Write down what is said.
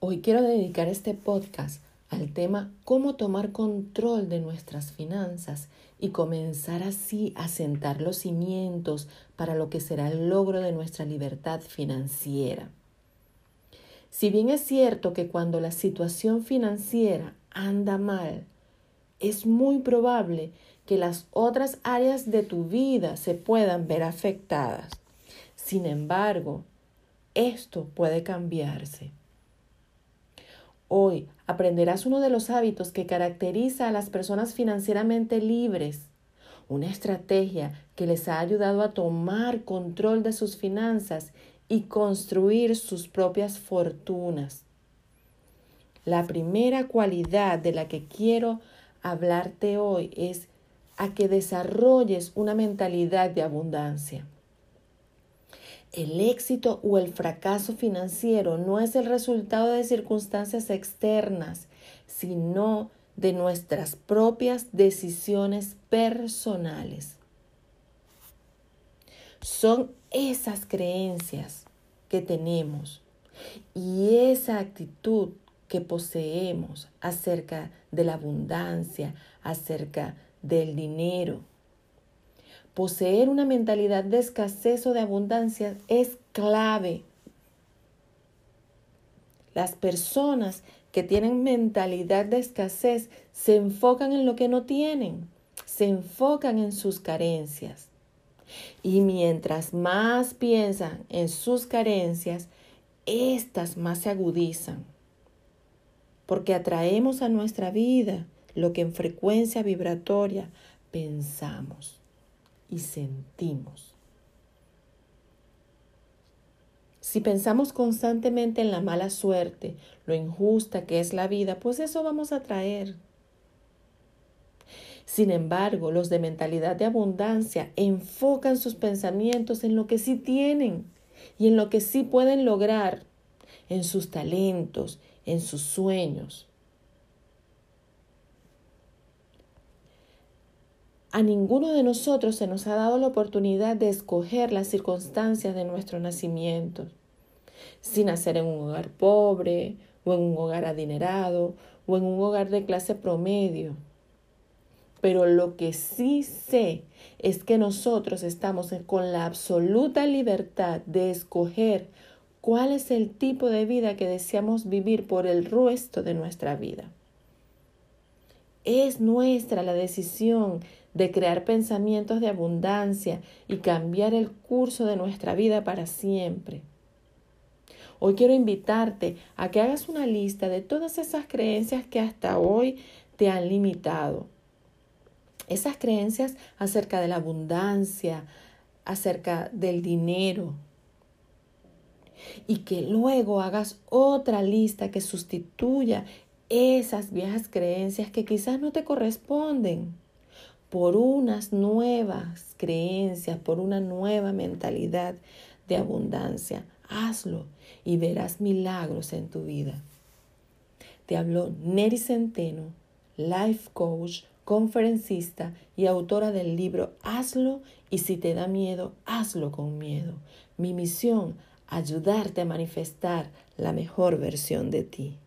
Hoy quiero dedicar este podcast al tema cómo tomar control de nuestras finanzas y comenzar así a sentar los cimientos para lo que será el logro de nuestra libertad financiera. Si bien es cierto que cuando la situación financiera anda mal, es muy probable que las otras áreas de tu vida se puedan ver afectadas. Sin embargo, esto puede cambiarse. Hoy aprenderás uno de los hábitos que caracteriza a las personas financieramente libres, una estrategia que les ha ayudado a tomar control de sus finanzas y construir sus propias fortunas. La primera cualidad de la que quiero hablarte hoy es a que desarrolles una mentalidad de abundancia. El éxito o el fracaso financiero no es el resultado de circunstancias externas, sino de nuestras propias decisiones personales. Son esas creencias que tenemos y esa actitud que poseemos acerca de la abundancia, acerca del dinero, Poseer una mentalidad de escasez o de abundancia es clave. Las personas que tienen mentalidad de escasez se enfocan en lo que no tienen, se enfocan en sus carencias. Y mientras más piensan en sus carencias, éstas más se agudizan. Porque atraemos a nuestra vida lo que en frecuencia vibratoria pensamos y sentimos. Si pensamos constantemente en la mala suerte, lo injusta que es la vida, pues eso vamos a traer. Sin embargo, los de mentalidad de abundancia enfocan sus pensamientos en lo que sí tienen y en lo que sí pueden lograr, en sus talentos, en sus sueños. A ninguno de nosotros se nos ha dado la oportunidad de escoger las circunstancias de nuestro nacimiento. Si nacer en un hogar pobre, o en un hogar adinerado, o en un hogar de clase promedio. Pero lo que sí sé es que nosotros estamos con la absoluta libertad de escoger cuál es el tipo de vida que deseamos vivir por el resto de nuestra vida. Es nuestra la decisión de crear pensamientos de abundancia y cambiar el curso de nuestra vida para siempre. Hoy quiero invitarte a que hagas una lista de todas esas creencias que hasta hoy te han limitado. Esas creencias acerca de la abundancia, acerca del dinero. Y que luego hagas otra lista que sustituya esas viejas creencias que quizás no te corresponden por unas nuevas creencias, por una nueva mentalidad de abundancia. Hazlo y verás milagros en tu vida. Te habló Neri Centeno, life coach, conferencista y autora del libro Hazlo y si te da miedo, hazlo con miedo. Mi misión, ayudarte a manifestar la mejor versión de ti.